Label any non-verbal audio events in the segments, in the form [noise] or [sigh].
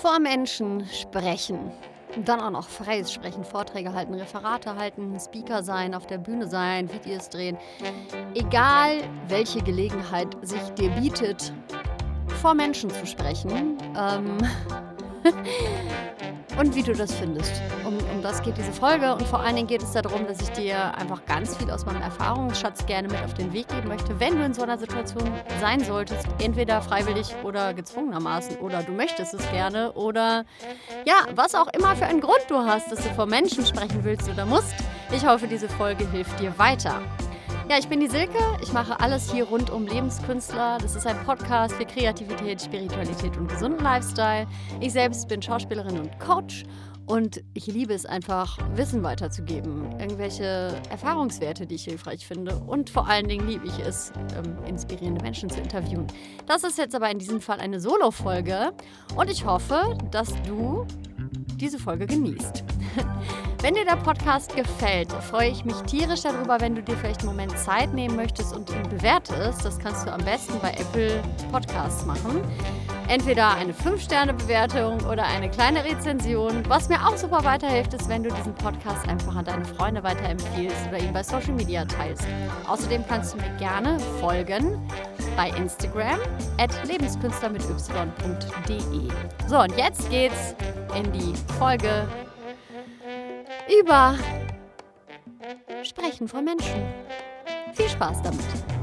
Vor Menschen sprechen. Dann auch noch freies Sprechen, Vorträge halten, Referate halten, Speaker sein, auf der Bühne sein, Videos drehen. Egal, welche Gelegenheit sich dir bietet, vor Menschen zu sprechen. Ähm [laughs] und wie du das findest. Um, um das geht diese Folge und vor allen Dingen geht es darum, dass ich dir einfach ganz viel aus meinem Erfahrungsschatz gerne mit auf den Weg geben möchte, wenn du in so einer Situation sein solltest, entweder freiwillig oder gezwungenermaßen oder du möchtest es gerne oder ja, was auch immer für einen Grund du hast, dass du vor Menschen sprechen willst oder musst. Ich hoffe, diese Folge hilft dir weiter. Ja, ich bin die Silke. Ich mache alles hier rund um Lebenskünstler. Das ist ein Podcast für Kreativität, Spiritualität und gesunden Lifestyle. Ich selbst bin Schauspielerin und Coach und ich liebe es einfach, Wissen weiterzugeben, irgendwelche Erfahrungswerte, die ich hilfreich finde. Und vor allen Dingen liebe ich es, ähm, inspirierende Menschen zu interviewen. Das ist jetzt aber in diesem Fall eine Solo-Folge und ich hoffe, dass du diese Folge genießt. [laughs] Wenn dir der Podcast gefällt, freue ich mich tierisch darüber, wenn du dir vielleicht einen Moment Zeit nehmen möchtest und ihn bewertest. Das kannst du am besten bei Apple Podcasts machen. Entweder eine 5-Sterne-Bewertung oder eine kleine Rezension. Was mir auch super weiterhilft, ist, wenn du diesen Podcast einfach an deine Freunde weiterempfiehlst oder ihn bei Social Media teilst. Außerdem kannst du mir gerne folgen bei Instagram at lebenskünstler mit y.de. So, und jetzt geht's in die Folge über Sprechen von Menschen. Viel Spaß damit.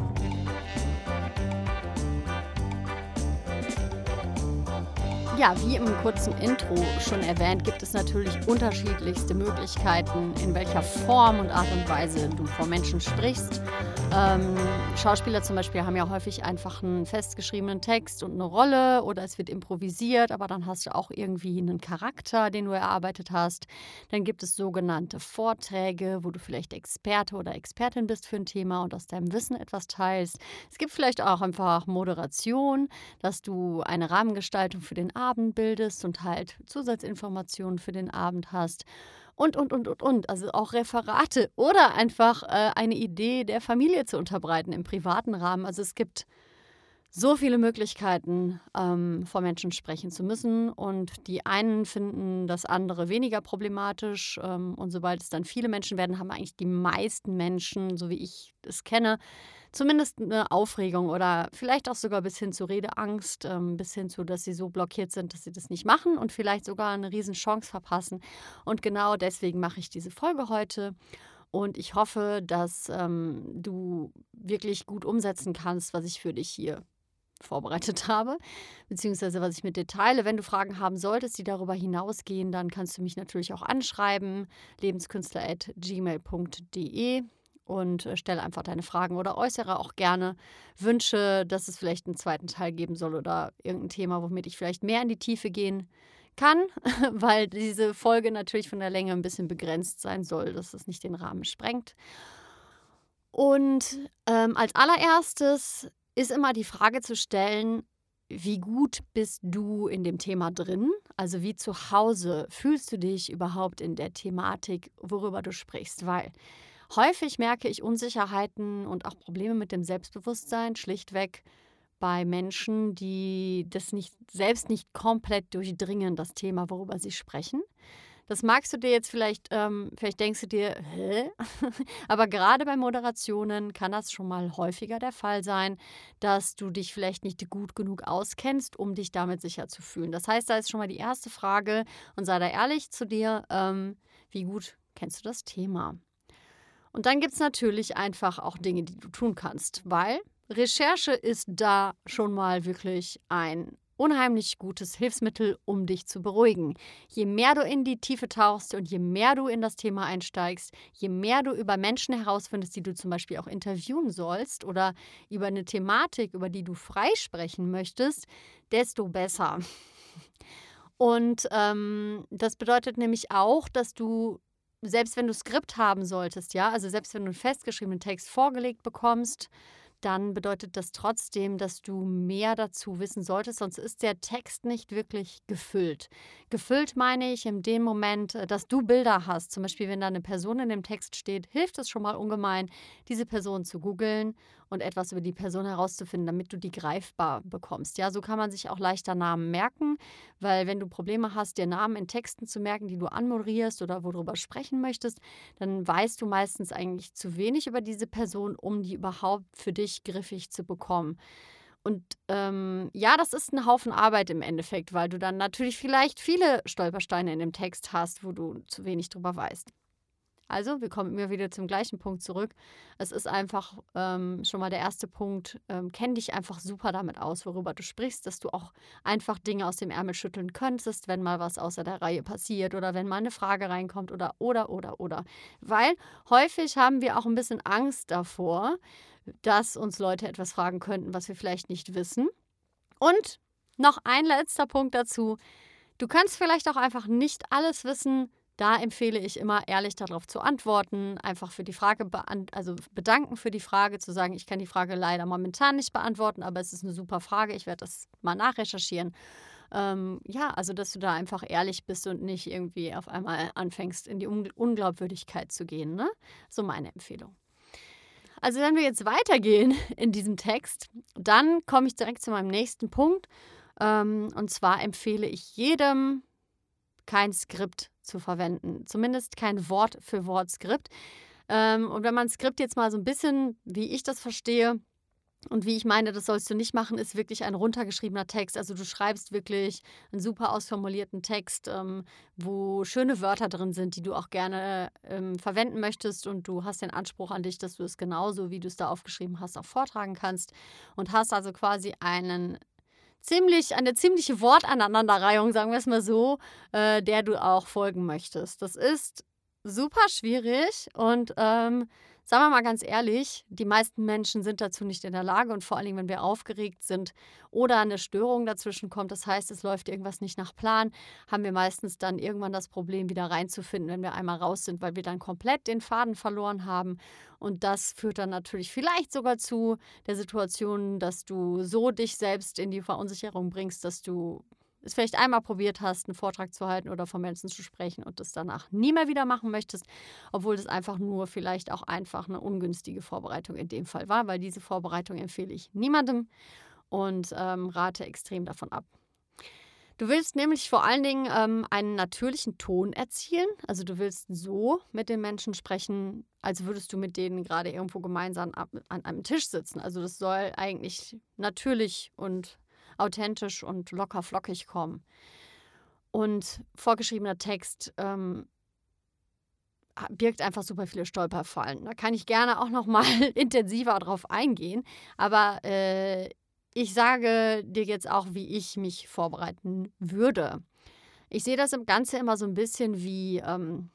Ja, wie im kurzen Intro schon erwähnt, gibt es natürlich unterschiedlichste Möglichkeiten, in welcher Form und Art und Weise du vor Menschen sprichst. Ähm, Schauspieler zum Beispiel haben ja häufig einfach einen festgeschriebenen Text und eine Rolle oder es wird improvisiert, aber dann hast du auch irgendwie einen Charakter, den du erarbeitet hast. Dann gibt es sogenannte Vorträge, wo du vielleicht Experte oder Expertin bist für ein Thema und aus deinem Wissen etwas teilst. Es gibt vielleicht auch einfach Moderation, dass du eine Rahmengestaltung für den Abend bildest und halt Zusatzinformationen für den Abend hast und, und, und, und, und. Also auch Referate oder einfach äh, eine Idee der Familie zu unterbreiten im privaten Rahmen. Also es gibt so viele Möglichkeiten, ähm, vor Menschen sprechen zu müssen. Und die einen finden das andere weniger problematisch. Ähm, und sobald es dann viele Menschen werden, haben eigentlich die meisten Menschen, so wie ich es kenne, zumindest eine Aufregung oder vielleicht auch sogar bis hin zu Redeangst, ähm, bis hin zu, dass sie so blockiert sind, dass sie das nicht machen und vielleicht sogar eine Riesenchance verpassen. Und genau deswegen mache ich diese Folge heute. Und ich hoffe, dass ähm, du wirklich gut umsetzen kannst, was ich für dich hier vorbereitet [laughs] habe, beziehungsweise was ich mit dir teile. Wenn du Fragen haben solltest, die darüber hinausgehen, dann kannst du mich natürlich auch anschreiben, lebenskünstler.gmail.de und äh, stelle einfach deine Fragen oder äußere auch gerne Wünsche, dass es vielleicht einen zweiten Teil geben soll oder irgendein Thema, womit ich vielleicht mehr in die Tiefe gehen kann, [laughs] weil diese Folge natürlich von der Länge ein bisschen begrenzt sein soll, dass es nicht den Rahmen sprengt. Und ähm, als allererstes ist immer die Frage zu stellen, wie gut bist du in dem Thema drin? Also wie zu Hause fühlst du dich überhaupt in der Thematik, worüber du sprichst? Weil Häufig merke ich Unsicherheiten und auch Probleme mit dem Selbstbewusstsein schlichtweg bei Menschen, die das nicht, selbst nicht komplett durchdringen, das Thema, worüber sie sprechen. Das magst du dir jetzt vielleicht, ähm, vielleicht denkst du dir, hä? [laughs] Aber gerade bei Moderationen kann das schon mal häufiger der Fall sein, dass du dich vielleicht nicht gut genug auskennst, um dich damit sicher zu fühlen. Das heißt, da ist schon mal die erste Frage und sei da ehrlich zu dir, ähm, wie gut kennst du das Thema? Und dann gibt es natürlich einfach auch Dinge, die du tun kannst, weil Recherche ist da schon mal wirklich ein unheimlich gutes Hilfsmittel, um dich zu beruhigen. Je mehr du in die Tiefe tauchst und je mehr du in das Thema einsteigst, je mehr du über Menschen herausfindest, die du zum Beispiel auch interviewen sollst oder über eine Thematik, über die du freisprechen möchtest, desto besser. Und ähm, das bedeutet nämlich auch, dass du selbst wenn du Skript haben solltest, ja, also selbst wenn du einen festgeschriebenen Text vorgelegt bekommst, dann bedeutet das trotzdem, dass du mehr dazu wissen solltest, sonst ist der Text nicht wirklich gefüllt. Gefüllt meine ich in dem Moment, äh, dass du Bilder hast. Zum Beispiel, wenn da eine Person in dem Text steht, hilft es schon mal ungemein, diese Person zu googeln und etwas über die Person herauszufinden, damit du die greifbar bekommst. Ja, so kann man sich auch leichter Namen merken, weil wenn du Probleme hast, dir Namen in Texten zu merken, die du anmoderierst oder worüber sprechen möchtest, dann weißt du meistens eigentlich zu wenig über diese Person, um die überhaupt für dich griffig zu bekommen. Und ähm, ja, das ist ein Haufen Arbeit im Endeffekt, weil du dann natürlich vielleicht viele Stolpersteine in dem Text hast, wo du zu wenig drüber weißt. Also, wir kommen immer wieder zum gleichen Punkt zurück. Es ist einfach ähm, schon mal der erste Punkt. Ähm, kenn dich einfach super damit aus, worüber du sprichst, dass du auch einfach Dinge aus dem Ärmel schütteln könntest, wenn mal was außer der Reihe passiert oder wenn mal eine Frage reinkommt oder, oder, oder, oder. Weil häufig haben wir auch ein bisschen Angst davor, dass uns Leute etwas fragen könnten, was wir vielleicht nicht wissen. Und noch ein letzter Punkt dazu. Du kannst vielleicht auch einfach nicht alles wissen, da empfehle ich immer, ehrlich darauf zu antworten, einfach für die Frage, also bedanken für die Frage, zu sagen, ich kann die Frage leider momentan nicht beantworten, aber es ist eine super Frage, ich werde das mal nachrecherchieren. Ähm, ja, also dass du da einfach ehrlich bist und nicht irgendwie auf einmal anfängst, in die Un Unglaubwürdigkeit zu gehen. Ne? So meine Empfehlung. Also wenn wir jetzt weitergehen [laughs] in diesem Text, dann komme ich direkt zu meinem nächsten Punkt. Ähm, und zwar empfehle ich jedem, kein Skript zu verwenden. Zumindest kein Wort für Wort Skript. Ähm, und wenn man Skript jetzt mal so ein bisschen, wie ich das verstehe, und wie ich meine, das sollst du nicht machen, ist wirklich ein runtergeschriebener Text. Also du schreibst wirklich einen super ausformulierten Text, ähm, wo schöne Wörter drin sind, die du auch gerne ähm, verwenden möchtest. Und du hast den Anspruch an dich, dass du es genauso, wie du es da aufgeschrieben hast, auch vortragen kannst. Und hast also quasi einen ziemlich, eine ziemliche Wortaneinanderreihung, sagen wir es mal so, äh, der du auch folgen möchtest. Das ist super schwierig und ähm, sagen wir mal ganz ehrlich, die meisten Menschen sind dazu nicht in der Lage und vor allem, wenn wir aufgeregt sind oder eine Störung dazwischen kommt, das heißt, es läuft irgendwas nicht nach Plan, haben wir meistens dann irgendwann das Problem, wieder reinzufinden, wenn wir einmal raus sind, weil wir dann komplett den Faden verloren haben. Und das führt dann natürlich vielleicht sogar zu der Situation, dass du so dich selbst in die Verunsicherung bringst, dass du es vielleicht einmal probiert hast, einen Vortrag zu halten oder vor Menschen zu sprechen und das danach nie mehr wieder machen möchtest, obwohl das einfach nur vielleicht auch einfach eine ungünstige Vorbereitung in dem Fall war, weil diese Vorbereitung empfehle ich niemandem und ähm, rate extrem davon ab. Du willst nämlich vor allen Dingen ähm, einen natürlichen Ton erzielen. Also du willst so mit den Menschen sprechen, als würdest du mit denen gerade irgendwo gemeinsam an einem Tisch sitzen. Also das soll eigentlich natürlich und authentisch und locker flockig kommen. Und vorgeschriebener Text ähm, birgt einfach super viele Stolperfallen. Da kann ich gerne auch noch mal [laughs] intensiver drauf eingehen. Aber äh, ich sage dir jetzt auch, wie ich mich vorbereiten würde. Ich sehe das im Ganze immer so ein bisschen wie, ähm,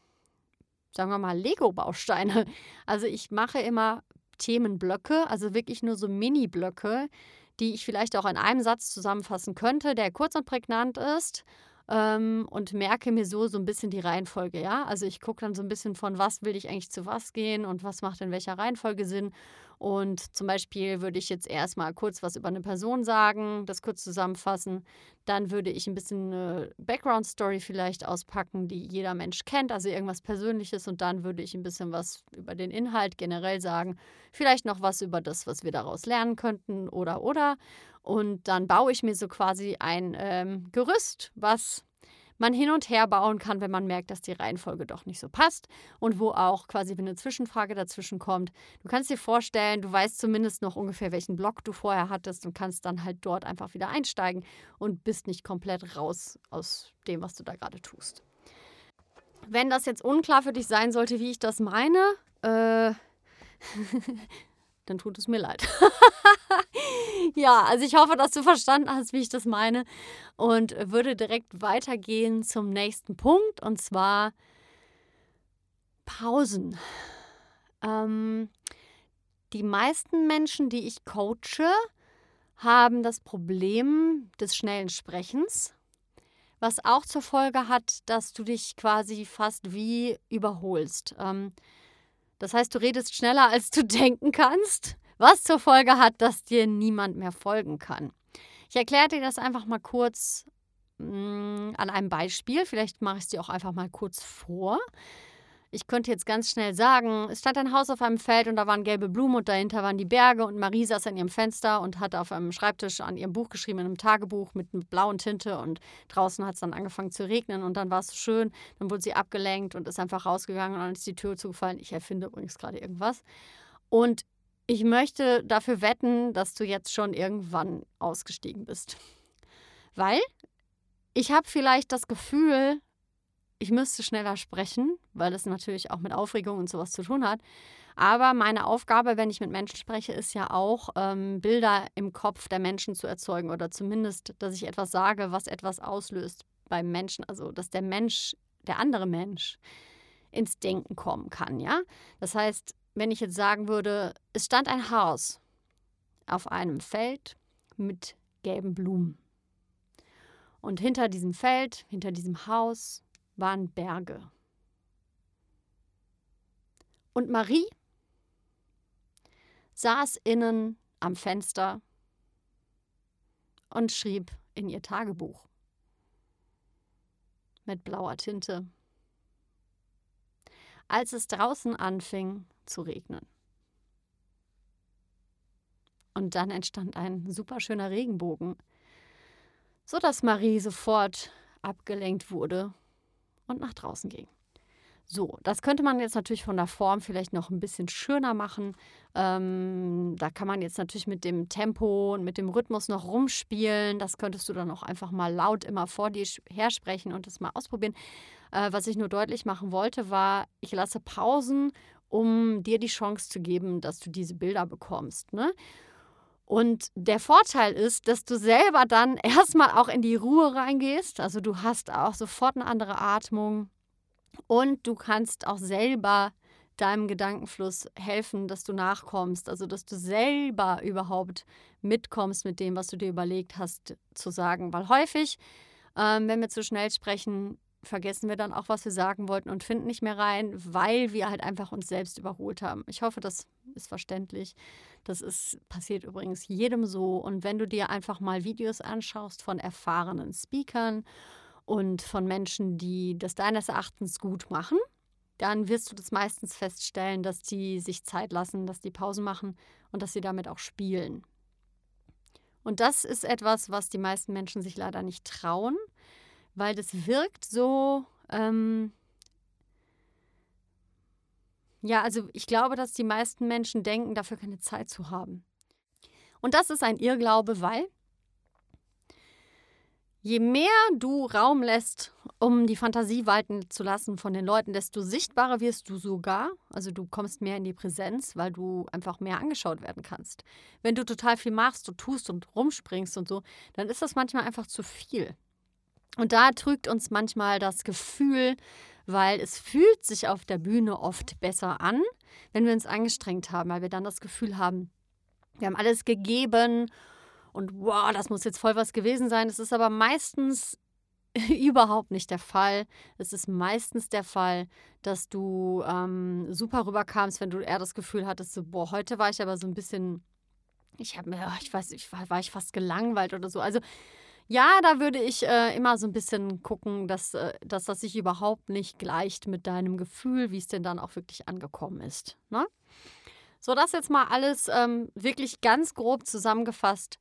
sagen wir mal, Lego-Bausteine. [laughs] Also ich mache immer Themenblöcke, also wirklich nur so Mini-Blöcke, die ich vielleicht auch in einem Satz zusammenfassen könnte, der kurz und prägnant ist ähm, und merke mir so so ein bisschen die Reihenfolge, ja. Also ich gucke dann so ein bisschen von was will ich eigentlich zu was gehen und was macht in welcher Reihenfolge Sinn und zum Beispiel würde ich jetzt erstmal kurz was über eine Person sagen, das kurz zusammenfassen. Dann würde ich ein bisschen eine Background-Story vielleicht auspacken, die jeder Mensch kennt, also irgendwas Persönliches. Und dann würde ich ein bisschen was über den Inhalt generell sagen. Vielleicht noch was über das, was wir daraus lernen könnten oder oder. Und dann baue ich mir so quasi ein ähm, Gerüst, was man hin und her bauen kann, wenn man merkt, dass die Reihenfolge doch nicht so passt und wo auch quasi, eine Zwischenfrage dazwischen kommt, du kannst dir vorstellen, du weißt zumindest noch ungefähr, welchen Block du vorher hattest und kannst dann halt dort einfach wieder einsteigen und bist nicht komplett raus aus dem, was du da gerade tust. Wenn das jetzt unklar für dich sein sollte, wie ich das meine, äh, [laughs] dann tut es mir leid. [laughs] ja, also ich hoffe, dass du verstanden hast, wie ich das meine und würde direkt weitergehen zum nächsten Punkt und zwar Pausen. Ähm, die meisten Menschen, die ich coache, haben das Problem des schnellen Sprechens, was auch zur Folge hat, dass du dich quasi fast wie überholst. Ähm, das heißt, du redest schneller, als du [laughs] denken kannst, was zur Folge hat, dass dir niemand mehr folgen kann. Ich erkläre dir das einfach mal kurz mh, mm, an einem Beispiel. Vielleicht mache ich es dir auch einfach mal kurz vor. ich könnte jetzt ganz schnell sagen, es stand ein Haus auf einem Feld und da waren gelbe Blumen und dahinter waren die Berge und Marie saß an ihrem Fenster und hat auf einem Schreibtisch an ihrem Buch geschrieben, in einem Tagebuch mit, mit blauen Tinte und draußen hat es dann angefangen zu regnen und dann war es so schön, dann wurde sie abgelenkt und ist einfach rausgegangen und dann ist die Tür zugefallen. Ich erfinde übrigens gerade irgendwas. Und ich möchte dafür wetten, dass du jetzt schon irgendwann ausgestiegen bist. Weil ich habe vielleicht das Gefühl, ich müsste schneller sprechen, weil das natürlich auch mit Aufregung und sowas zu tun hat. Aber meine Aufgabe, wenn ich mit Menschen spreche, ist ja auch, ähm, Bilder im Kopf der Menschen zu erzeugen oder zumindest, dass ich etwas sage, was etwas auslöst beim Menschen. Also, dass der Mensch, der andere Mensch, ins Denken kommen kann, ja. Das heißt, wenn ich jetzt sagen würde, es stand ein Haus auf einem Feld mit gelben Blumen. Und hinter diesem Feld, hinter diesem Haus waren Berge. Und Marie saß innen am Fenster und schrieb in ihr Tagebuch mit blauer Tinte, als es draußen anfing zu regnen. Und dann entstand ein superschöner Regenbogen, sodass Marie sofort abgelenkt wurde und nach draußen ging. So, das könnte man jetzt natürlich von der Form vielleicht noch ein bisschen schöner machen. Ähm, da kann man jetzt natürlich mit dem Tempo und mit dem Rhythmus noch rumspielen. Das könntest du dann auch einfach mal laut immer vor dir hersprechen und das mal ausprobieren. Äh, was ich nur deutlich machen wollte, war, ich lasse Pausen, um dir die Chance zu geben, dass du diese Bilder bekommst. Ne? Und der Vorteil ist, dass du selber dann [laughs] erstmal auch in die Ruhe reingehst. Also du hast auch sofort eine andere Atmung und du kannst auch selber deinem Gedankenfluss helfen, dass du nachkommst. Also, dass du selber überhaupt mitkommst mit dem, was du dir überlegt hast zu sagen. Weil häufig, ähm, wenn wir zu schnell sprechen, vergessen wir dann auch, was wir sagen wollten und finden nicht mehr rein, weil wir halt einfach uns selbst überholt haben. Ich hoffe, das ist verständlich. Das ist, passiert übrigens jedem so. Und wenn du dir einfach mal Videos anschaust von erfahrenen Speakern und von Menschen, die das deines Erachtens gut machen, dann wirst du das meistens feststellen, dass die sich Zeit lassen, dass die Pausen machen und dass sie damit auch spielen. Und das ist etwas, was die meisten Menschen sich leider nicht trauen, weil das wirkt so. Ähm ja, also ich glaube, dass die meisten Menschen denken, dafür keine Zeit zu haben. Und das ist ein Irrglaube, weil Je mehr du Raum lässt, um die Fantasie walten zu lassen von den Leuten, desto sichtbarer wirst du sogar. Also du kommst mehr in die Präsenz, weil du einfach mehr angeschaut werden kannst. Wenn du total viel machst und tust und rumspringst und so, dann ist das manchmal einfach zu viel. Und da trügt uns manchmal das Gefühl, weil es fühlt sich auf der Bühne oft besser an, wenn wir uns angestrengt haben, weil wir dann das Gefühl haben, wir haben alles gegeben und wow, das muss jetzt voll was gewesen sein. Es ist aber meistens [laughs] überhaupt nicht der Fall. Es ist meistens der Fall, dass du ähm, super rüberkamst, wenn du eher das Gefühl hattest, so, boah, heute war ich aber so ein bisschen, ich habe mir, ich weiß, ich war, war ich fast gelangweilt oder so. Also ja, da würde ich äh, immer so ein bisschen gucken, dass, äh, dass das sich überhaupt nicht gleicht mit deinem Gefühl, wie es denn dann auch wirklich angekommen ist. Ne? So, das jetzt mal alles ähm, wirklich ganz grob zusammengefasst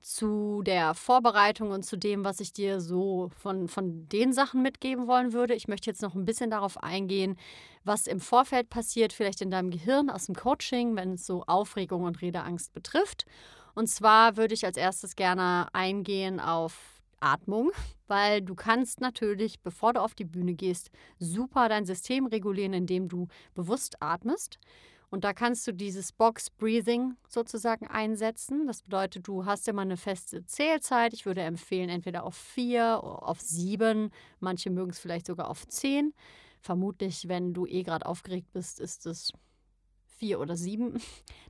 zu der Vorbereitung und zu dem, was ich dir so von, von den Sachen mitgeben wollen würde. Ich möchte jetzt noch ein bisschen darauf eingehen, was im Vorfeld passiert, vielleicht in deinem Gehirn aus dem Coaching, wenn es so Aufregung und Redeangst betrifft. Und zwar würde ich als erstes gerne eingehen auf Atmung, [laughs] weil du kannst natürlich, bevor du auf die Bühne gehst, super dein System regulieren, indem du bewusst atmest. Und da kannst du dieses Box Breathing sozusagen einsetzen. Das bedeutet, du hast immer eine feste Zählzeit. Ich würde empfehlen, entweder auf vier, auf sieben. Manche mögen es vielleicht sogar auf zehn. Vermutlich, wenn du eh gerade aufgeregt bist, ist es vier oder sieben.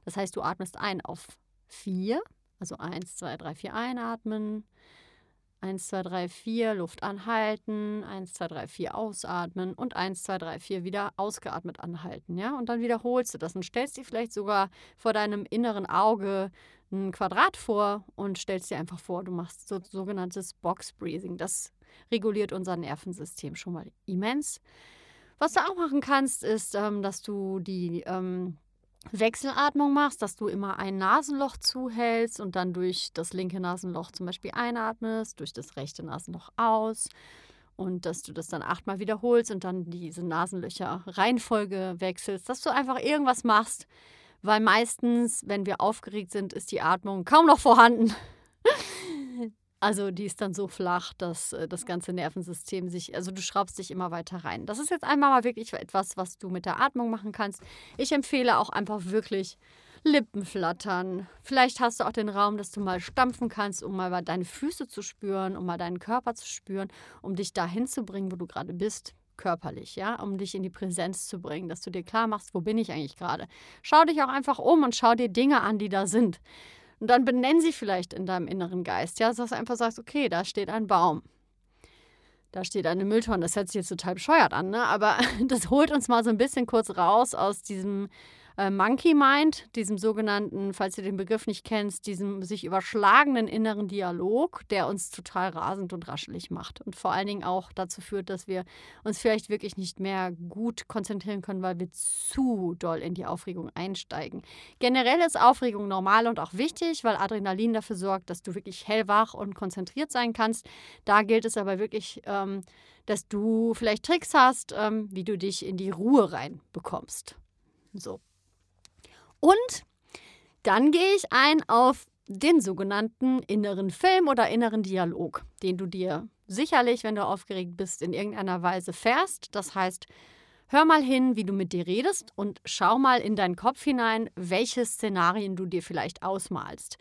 Das heißt, du atmest ein auf vier. Also eins, zwei, drei, vier einatmen. 1, 2, 3, 4, Luft anhalten, 1, 2, 3, 4 ausatmen und 1, 2, 3, 4 wieder ausgeatmet anhalten. Ja? Und dann wiederholst du das und stellst dir vielleicht sogar vor deinem inneren Auge ein Quadrat vor und stellst dir einfach vor, du machst so sogenanntes Box Breathing. Das reguliert unser Nervensystem schon mal immens. Was du auch machen kannst, ist, ähm, dass du die ähm, Wechselatmung machst, dass du immer ein Nasenloch zuhältst und dann durch das linke Nasenloch zum Beispiel einatmest, durch das rechte Nasenloch aus und dass du das dann achtmal wiederholst und dann diese Nasenlöcher Reihenfolge wechselst, dass du einfach irgendwas machst, weil meistens, wenn wir aufgeregt sind, ist die Atmung kaum noch vorhanden. Also die ist dann so flach, dass äh, das ganze Nervensystem sich, also du schraubst dich immer weiter rein. Das ist jetzt einmal mal wirklich etwas, was du mit der Atmung machen kannst. Ich empfehle auch einfach wirklich Lippen flattern. Vielleicht hast du auch den Raum, dass du mal stampfen kannst, um mal deine Füße zu spüren, um mal deinen Körper zu spüren, um dich dahin zu bringen, wo du gerade bist körperlich, ja, um dich in die Präsenz zu bringen, dass du dir klar machst, wo bin ich eigentlich gerade. Schau dich auch einfach um und schau dir Dinge an, die da sind. Und dann benenn sie vielleicht in deinem inneren Geist. Ja, dass du einfach sagst, okay, da steht ein Baum. Da steht eine Mülltonne. Das hört sich jetzt total bescheuert an, ne? aber [laughs] das holt uns mal so ein bisschen kurz raus aus diesem äh, Monkey Mind, diesem sogenannten, falls du den Begriff nicht kennst, diesem sich überschlagenen inneren Dialog, der uns total rasend und raschelig macht und vor allen Dingen auch dazu führt, dass wir uns vielleicht wirklich nicht mehr gut konzentrieren können, weil wir zu doll in die Aufregung einsteigen. Generell ist Aufregung normal und auch wichtig, weil Adrenalin dafür sorgt, dass du wirklich hellwach und konzentriert sein kannst. Da gilt es aber wirklich, ähm, dass du vielleicht Tricks hast, ähm, wie du dich in die Ruhe reinbekommst. So. Und dann gehe ich ein auf den sogenannten inneren Film oder inneren Dialog, den du dir sicherlich, wenn du aufgeregt bist, in irgendeiner Weise fährst. Das heißt, hör mal hin, wie du mit dir redest und schau mal in deinen Kopf hinein, welche Szenarien du dir vielleicht ausmalst.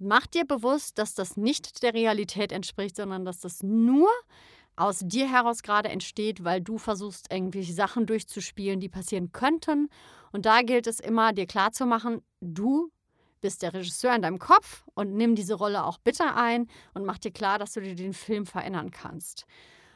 Mach dir bewusst, dass das nicht der Realität entspricht, sondern dass das nur aus dir heraus gerade entsteht, weil du versuchst, irgendwelche Sachen durchzuspielen, die passieren könnten und da gilt es immer, dir klarzumachen, du bist der Regisseur in deinem Kopf und nimm diese Rolle auch bitte ein und mach dir klar, dass du dir den Film verändern kannst.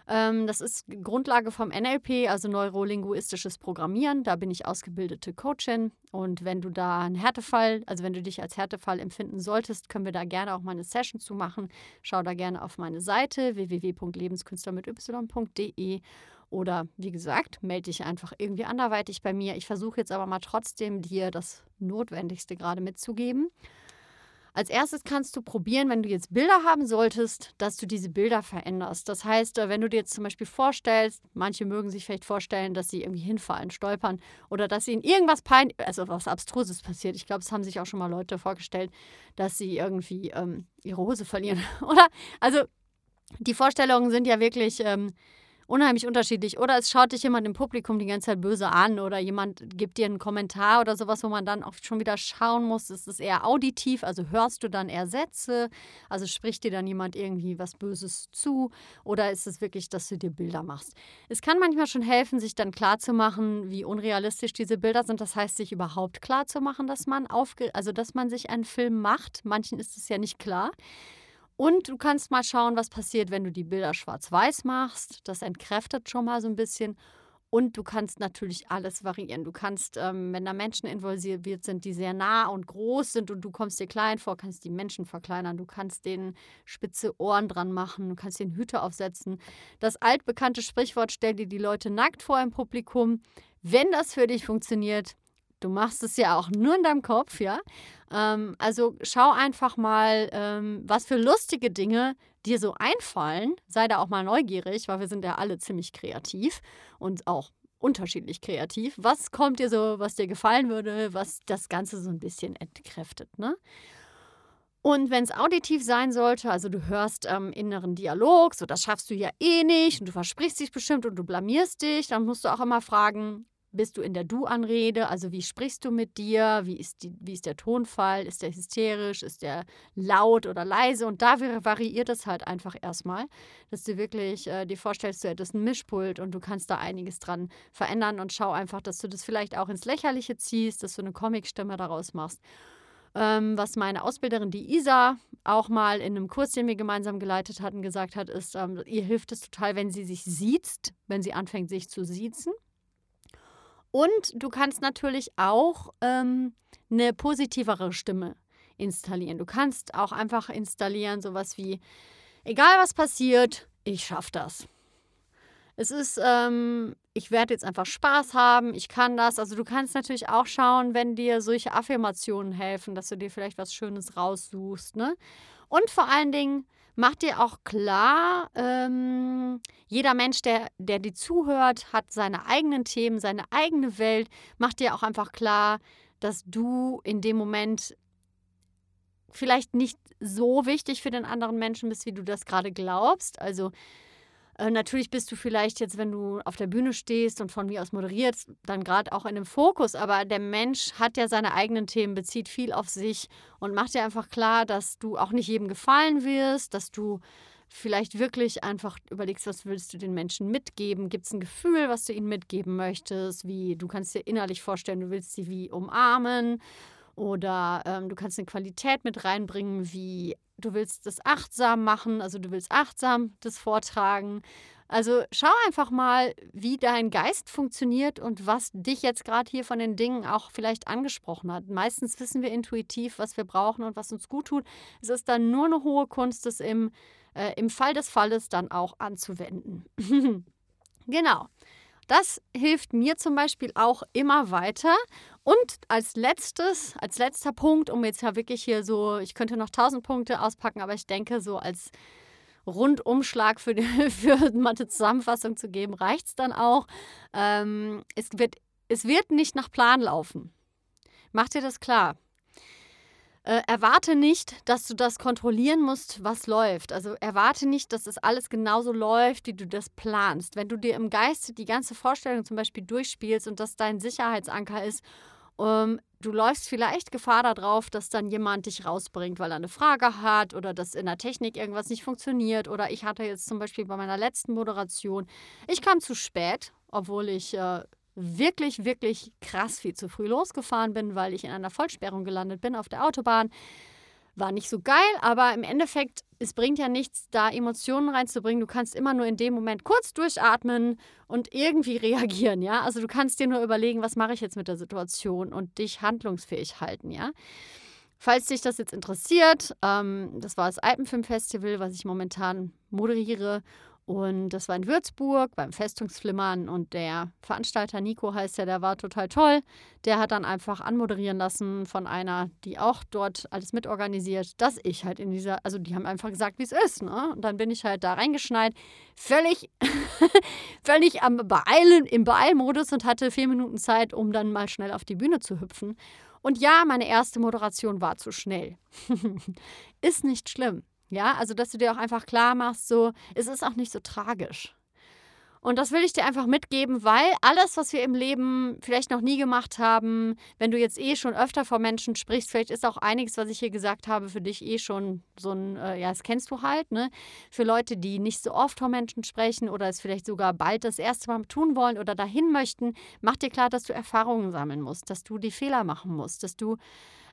Ähm, das ist Grundlage vom NLP, also neurolinguistisches Programmieren. Da bin ich ausgebildete Coachin. Und wenn du da einen Härtefall, also wenn du dich als Härtefall empfinden solltest, können wir da gerne auch mal eine Session zu machen. Schau da gerne auf meine Seite www.lebenskünstler.y.de oder wie gesagt, melde dich einfach irgendwie anderweitig bei mir. Ich versuche jetzt aber mal trotzdem dir das Notwendigste gerade mitzugeben. Als erstes kannst du probieren, wenn du jetzt Bilder haben solltest, dass du diese Bilder veränderst. Das heißt, äh, wenn du dir jetzt zum Beispiel vorstellst, manche mögen sich vielleicht vorstellen, dass sie irgendwie hinfallen, stolpern oder dass ihnen irgendwas peinlich, also was Abstruses passiert. Ich glaube, es haben sich auch schon mal Leute vorgestellt, dass sie irgendwie ähm, ihre Hose verlieren. [laughs] oder? Also die Vorstellungen sind ja wirklich. Ähm, unheimlich unterschiedlich. Oder es schaut dich jemand im Publikum die ganze Zeit böse an oder jemand gibt dir einen Kommentar oder sowas, wo man dann auch schon wieder schauen muss, ist es eher auditiv, also hörst du dann eher Sätze, also spricht dir dann jemand irgendwie was Böses zu oder ist es wirklich, dass du dir Bilder machst. Es kann manchmal schon helfen, sich dann klarzumachen, wie unrealistisch diese Bilder sind. Das heißt, sich überhaupt klarzumachen, dass man aufge also dass man sich einen Film macht. Manchen ist es ja nicht klar. Und du kannst mal schauen, was passiert, wenn du die Bilder schwarz-weiß machst. Das entkräftet schon mal so ein bisschen. Und du kannst natürlich alles variieren. Du kannst, ähm, wenn da Menschen involviert sind, die sehr nah und groß sind und du kommst dir klein vor, kannst die Menschen verkleinern. Du kannst denen spitze Ohren dran machen. Du kannst den Hüte aufsetzen. Das altbekannte Sprichwort, stell dir die Leute nackt vor im Publikum. Wenn das für dich funktioniert, Du machst es ja auch nur in deinem Kopf, ja. Ähm, also schau einfach mal, ähm, was für lustige Dinge dir so einfallen. Sei da auch mal neugierig, weil wir sind ja alle ziemlich kreativ und auch unterschiedlich kreativ. Was kommt dir so, was dir gefallen würde, was das Ganze so ein bisschen entkräftet, ne? Und wenn es auditiv sein sollte, also du hörst ähm, inneren Dialog, so das schaffst du ja eh nicht und du versprichst dich bestimmt und du blamierst dich, dann musst du auch immer fragen, bist du in der Du-Anrede? Also wie sprichst du mit dir? Wie ist, die, wie ist der Tonfall? Ist der hysterisch? Ist der laut oder leise? Und da variiert es halt einfach erstmal, dass du wirklich äh, dir vorstellst, du hättest ein Mischpult und du kannst da einiges dran verändern und schau einfach, dass du das vielleicht auch ins Lächerliche ziehst, dass du eine Comicstimme daraus machst. Ähm, was meine Ausbilderin, die Isa, auch mal in einem Kurs, den wir gemeinsam geleitet hatten, gesagt hat, ist, ähm, ihr hilft es total, wenn sie sich sieht, wenn sie anfängt, sich zu siezen. Und du kannst natürlich auch ähm, eine positivere Stimme installieren. Du kannst auch einfach installieren, sowas wie, egal was passiert, ich schaffe das. es ist, ähm, ich werde jetzt einfach Spaß haben, ich kann das. Also du kannst natürlich auch schauen, wenn dir solche Affirmationen helfen, dass du dir vielleicht was Schönes raussuchst. Ne? Und vor allen Dingen, mach dir auch klar, ähm, jeder Mensch, der, der dir zuhört, hat seine eigenen Themen, seine eigene Welt. Mach dir auch einfach klar, dass du in dem Moment vielleicht nicht so wichtig für den anderen Menschen bist, wie du das gerade glaubst. Also äh, natürlich bist du vielleicht jetzt, wenn du auf der Bühne stehst und von mir aus moderierst, dann gerade auch in dem Fokus. Aber der Mensch hat ja seine eigenen Themen, bezieht viel auf sich und macht dir einfach klar, dass du auch nicht jedem gefallen wirst, dass du vielleicht wirklich einfach überlegst, was willst du den Menschen mitgeben? Gibt es ein Gefühl, was du ihnen mitgeben möchtest? Wie du kannst dir innerlich vorstellen, du willst sie wie umarmen oder ähm, du kannst eine Qualität mit reinbringen, wie du willst das achtsam machen, also du willst achtsam das vortragen. Also schau einfach mal, wie dein Geist funktioniert und was dich jetzt gerade hier von den Dingen auch vielleicht angesprochen hat. Meistens wissen wir intuitiv, was wir brauchen und was uns gut tut. Es ist dann nur eine hohe Kunst, es im, äh, im Fall des Falles dann auch anzuwenden. [laughs] genau. Das hilft mir zum Beispiel auch immer weiter. Und als letztes, als letzter Punkt, um jetzt ja wirklich hier so, ich könnte noch tausend Punkte auspacken, aber ich denke, so als Rundumschlag für, die, [laughs] für eine Zusammenfassung zu geben, reicht es dann auch. Ähm, es, wird, es wird nicht nach Plan laufen. Mach dir das klar. Äh, erwarte nicht, dass du das kontrollieren musst, was läuft. Also erwarte nicht, dass es alles genauso läuft, wie du das planst. Wenn du dir im Geiste die ganze Vorstellung zum Beispiel durchspielst und das dein Sicherheitsanker ist, ähm, du läufst vielleicht Gefahr darauf, dass dann jemand dich rausbringt, weil er eine Frage hat oder dass in der Technik irgendwas nicht funktioniert. Oder ich hatte jetzt zum Beispiel bei meiner letzten Moderation, ich kam zu spät, obwohl ich äh, wirklich, wirklich krass viel zu früh losgefahren bin, weil ich in einer Vollsperrung gelandet bin auf der Autobahn. War nicht so geil, aber im Endeffekt, es bringt ja nichts, da Emotionen reinzubringen. Du kannst immer nur in dem Moment kurz durchatmen und irgendwie [laughs] reagieren, ja. Also du kannst dir nur überlegen, was mache ich jetzt mit der Situation und dich handlungsfähig halten, ja. Falls dich das jetzt interessiert, ähm, das war das Alpenfilmfestival, was ich momentan moderiere und das war in Würzburg beim Festungsflimmern und der Veranstalter Nico heißt ja, der war total toll. Der hat dann einfach anmoderieren lassen von einer, die auch dort alles mitorganisiert, dass ich halt in dieser, also die haben einfach gesagt, wie es ist. Ne? Und dann bin ich halt da reingeschneit, völlig, [laughs] völlig am Beeilen, im Beeilmodus und hatte vier Minuten Zeit, um dann mal schnell auf die Bühne zu hüpfen. Und ja, meine erste Moderation war zu schnell. [laughs] ist nicht schlimm. Ja, also dass du dir auch einfach klar machst, so, es ist auch nicht so tragisch. Und das will ich dir einfach mitgeben, weil alles, was wir im Leben vielleicht noch nie gemacht haben, wenn du jetzt eh schon öfter vor Menschen sprichst, vielleicht ist auch einiges, was ich hier gesagt habe, für dich eh schon so ein, äh, ja, das kennst du halt, ne? Für Leute, die nicht so oft vor Menschen sprechen oder es vielleicht sogar bald das erste Mal tun wollen oder dahin möchten, mach dir klar, dass du Erfahrungen sammeln musst, dass du die Fehler machen musst, dass du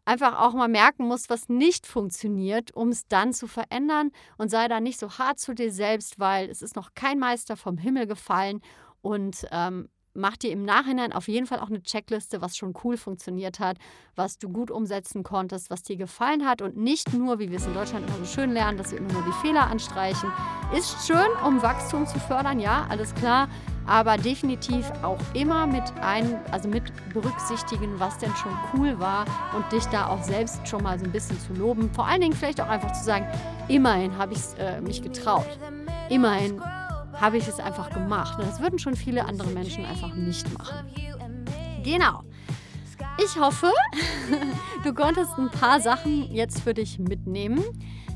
einfach auch mal merken musst, was nicht funktioniert, um es dann zu verändern. Und sei da nicht so hart zu dir selbst, weil es ist noch kein Meister vom Himmel gefallen. Und ähm, mach dir im Nachhinein auf jeden Fall auch eine Checkliste, was schon cool funktioniert hat, was du gut umsetzen konntest, was dir gefallen hat. Und nicht nur, wie wir es in Deutschland immer so schön lernen, dass wir immer nur die Fehler anstreichen. Ist schön, um Wachstum zu fördern, ja, alles klar, aber definitiv auch immer mit ein, also mit berücksichtigen, was denn schon cool war und dich da auch selbst schon mal so ein bisschen zu loben. Vor allen Dingen vielleicht auch einfach zu sagen, immerhin habe ich äh, mich getraut. Immerhin habe ich es einfach gemacht. Und das würden schon viele andere Menschen einfach nicht machen. Genau. Ich hoffe, [laughs] du konntest ein paar Sachen jetzt für dich mitnehmen.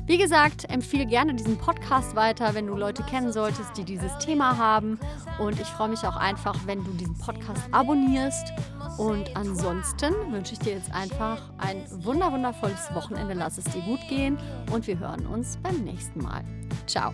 Wie gesagt, empfehle gerne diesen Podcast weiter, wenn du Leute kennen solltest, die dieses Thema haben. Und ich freue mich auch einfach, wenn du diesen Podcast abonnierst. Und ansonsten wünsche ich dir jetzt einfach ein wunder wundervolles Wochenende. Lass es dir gut gehen und wir hören uns beim nächsten Mal. Ciao.